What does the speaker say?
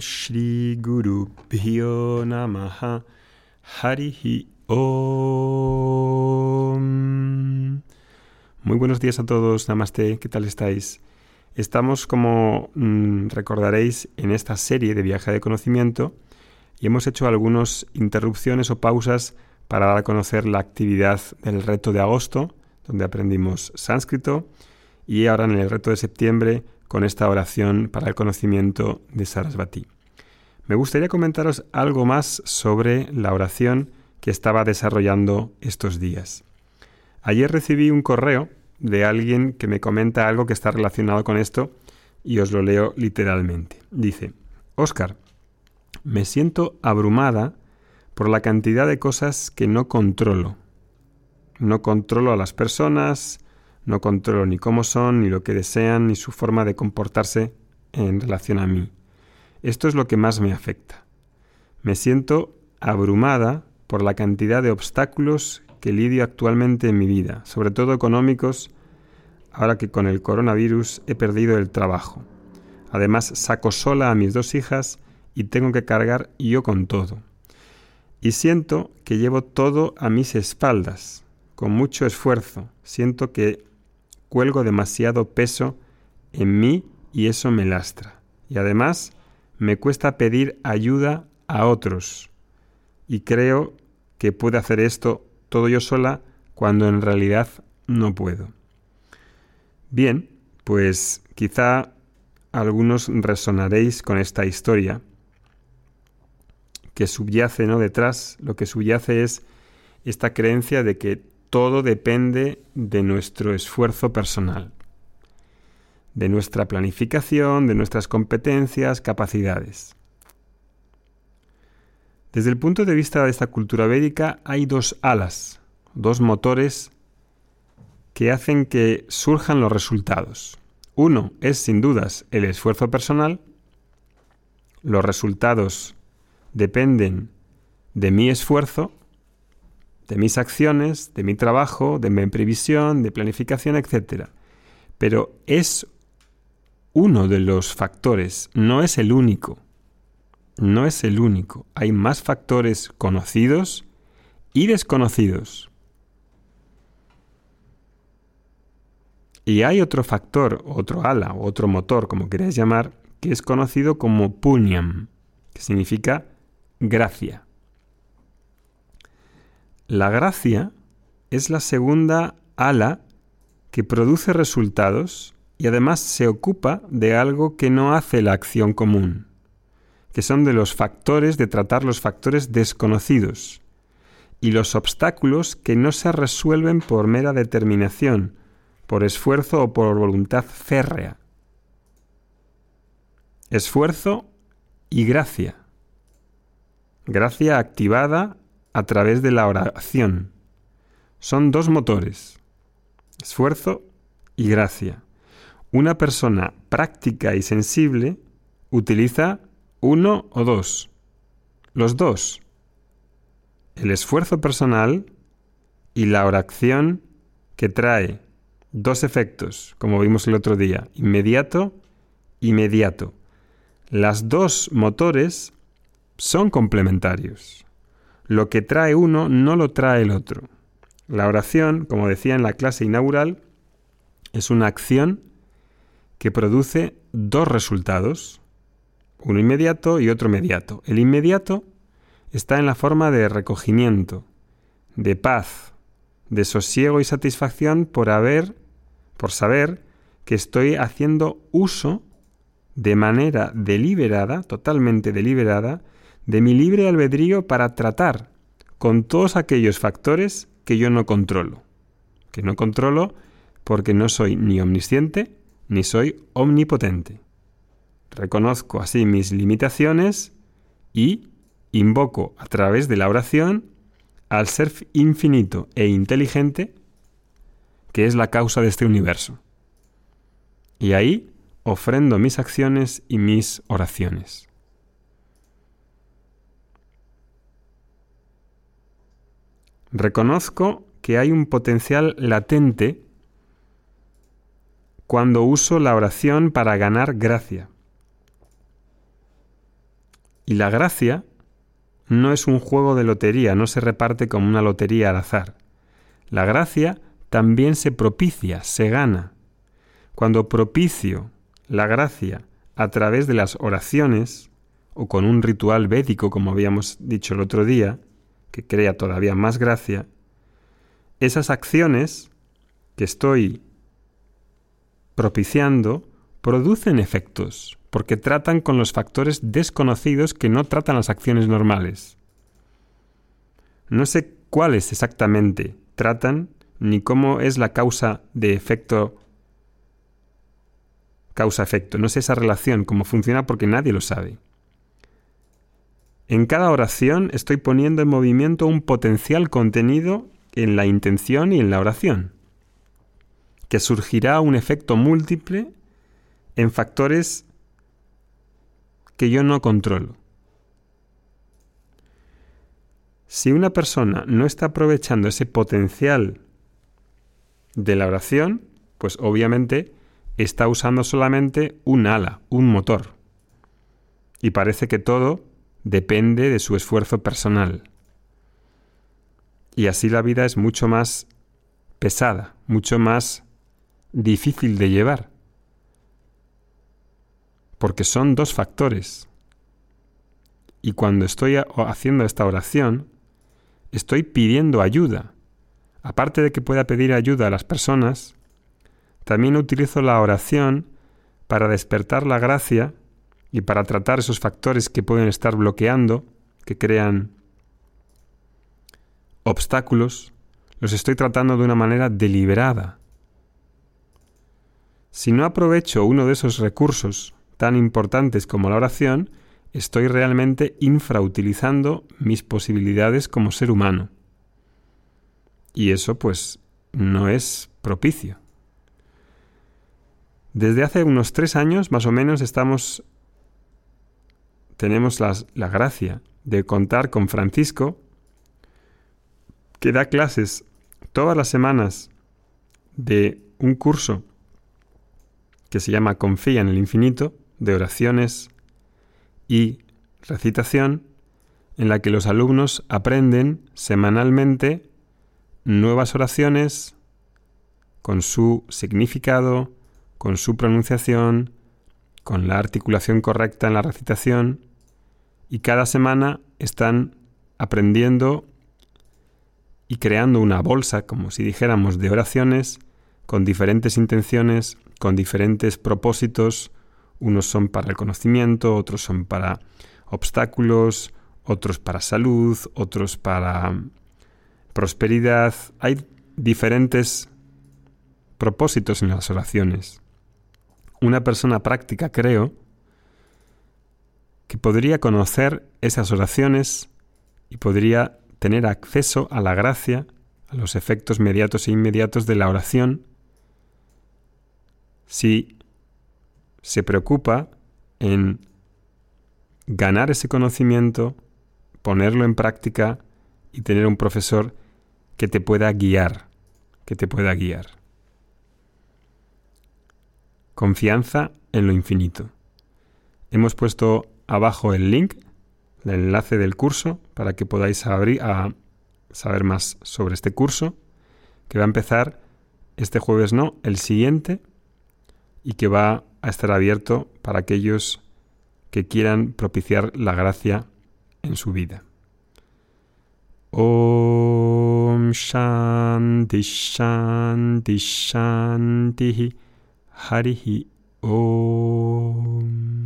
Shri Guru Pyo Namaha Harihi Om. Muy buenos días a todos, Namaste, ¿qué tal estáis? Estamos, como mm, recordaréis, en esta serie de viaje de conocimiento y hemos hecho algunas interrupciones o pausas para dar a conocer la actividad del reto de agosto, donde aprendimos sánscrito, y ahora en el reto de septiembre con esta oración para el conocimiento de Sarasvati. Me gustaría comentaros algo más sobre la oración que estaba desarrollando estos días. Ayer recibí un correo de alguien que me comenta algo que está relacionado con esto y os lo leo literalmente. Dice, Oscar, me siento abrumada por la cantidad de cosas que no controlo. No controlo a las personas, no controlo ni cómo son, ni lo que desean, ni su forma de comportarse en relación a mí. Esto es lo que más me afecta. Me siento abrumada por la cantidad de obstáculos que lidio actualmente en mi vida, sobre todo económicos, ahora que con el coronavirus he perdido el trabajo. Además, saco sola a mis dos hijas y tengo que cargar yo con todo. Y siento que llevo todo a mis espaldas, con mucho esfuerzo. Siento que cuelgo demasiado peso en mí y eso me lastra. Y además me cuesta pedir ayuda a otros. Y creo que puedo hacer esto todo yo sola cuando en realidad no puedo. Bien, pues quizá algunos resonaréis con esta historia que subyace ¿no? detrás, lo que subyace es esta creencia de que todo depende de nuestro esfuerzo personal, de nuestra planificación, de nuestras competencias, capacidades. Desde el punto de vista de esta cultura védica hay dos alas, dos motores que hacen que surjan los resultados. Uno es sin dudas el esfuerzo personal, los resultados dependen de mi esfuerzo de mis acciones, de mi trabajo, de mi previsión, de planificación, etc. Pero es uno de los factores, no es el único. No es el único. Hay más factores conocidos y desconocidos. Y hay otro factor, otro ala, otro motor, como queráis llamar, que es conocido como punyam, que significa gracia. La gracia es la segunda ala que produce resultados y además se ocupa de algo que no hace la acción común, que son de los factores de tratar los factores desconocidos y los obstáculos que no se resuelven por mera determinación, por esfuerzo o por voluntad férrea. Esfuerzo y gracia. Gracia activada a través de la oración. Son dos motores, esfuerzo y gracia. Una persona práctica y sensible utiliza uno o dos. Los dos. El esfuerzo personal y la oración que trae dos efectos, como vimos el otro día, inmediato, inmediato. Las dos motores son complementarios. Lo que trae uno no lo trae el otro. La oración, como decía en la clase inaugural, es una acción que produce dos resultados, uno inmediato y otro inmediato. El inmediato está en la forma de recogimiento, de paz, de sosiego y satisfacción por haber, por saber que estoy haciendo uso de manera deliberada, totalmente deliberada, de mi libre albedrío para tratar con todos aquellos factores que yo no controlo. Que no controlo porque no soy ni omnisciente ni soy omnipotente. Reconozco así mis limitaciones y invoco a través de la oración al ser infinito e inteligente que es la causa de este universo. Y ahí ofrendo mis acciones y mis oraciones. Reconozco que hay un potencial latente cuando uso la oración para ganar gracia. Y la gracia no es un juego de lotería, no se reparte como una lotería al azar. La gracia también se propicia, se gana. Cuando propicio la gracia a través de las oraciones o con un ritual védico, como habíamos dicho el otro día, que crea todavía más gracia, esas acciones que estoy propiciando producen efectos, porque tratan con los factores desconocidos que no tratan las acciones normales. No sé cuáles exactamente tratan, ni cómo es la causa de efecto causa-efecto. No sé esa relación, cómo funciona, porque nadie lo sabe. En cada oración estoy poniendo en movimiento un potencial contenido en la intención y en la oración, que surgirá un efecto múltiple en factores que yo no controlo. Si una persona no está aprovechando ese potencial de la oración, pues obviamente está usando solamente un ala, un motor. Y parece que todo depende de su esfuerzo personal. Y así la vida es mucho más pesada, mucho más difícil de llevar. Porque son dos factores. Y cuando estoy haciendo esta oración, estoy pidiendo ayuda. Aparte de que pueda pedir ayuda a las personas, también utilizo la oración para despertar la gracia y para tratar esos factores que pueden estar bloqueando, que crean obstáculos, los estoy tratando de una manera deliberada. Si no aprovecho uno de esos recursos tan importantes como la oración, estoy realmente infrautilizando mis posibilidades como ser humano. Y eso pues no es propicio. Desde hace unos tres años, más o menos, estamos. tenemos la gracia de contar con Francisco, que da clases todas las semanas de un curso que se llama Confía en el Infinito, de oraciones y recitación, en la que los alumnos aprenden semanalmente nuevas oraciones con su significado, con su pronunciación, con la articulación correcta en la recitación, y cada semana están aprendiendo y creando una bolsa, como si dijéramos, de oraciones con diferentes intenciones, con diferentes propósitos. Unos son para el conocimiento, otros son para obstáculos, otros para salud, otros para prosperidad. Hay diferentes propósitos en las oraciones una persona práctica, creo, que podría conocer esas oraciones y podría tener acceso a la gracia, a los efectos mediatos e inmediatos de la oración, si se preocupa en ganar ese conocimiento, ponerlo en práctica y tener un profesor que te pueda guiar, que te pueda guiar. Confianza en lo infinito. Hemos puesto abajo el link, el enlace del curso, para que podáis abrir a saber más sobre este curso, que va a empezar este jueves no, el siguiente, y que va a estar abierto para aquellos que quieran propiciar la gracia en su vida. Om Shanti Shanti Shanti Harihi Om.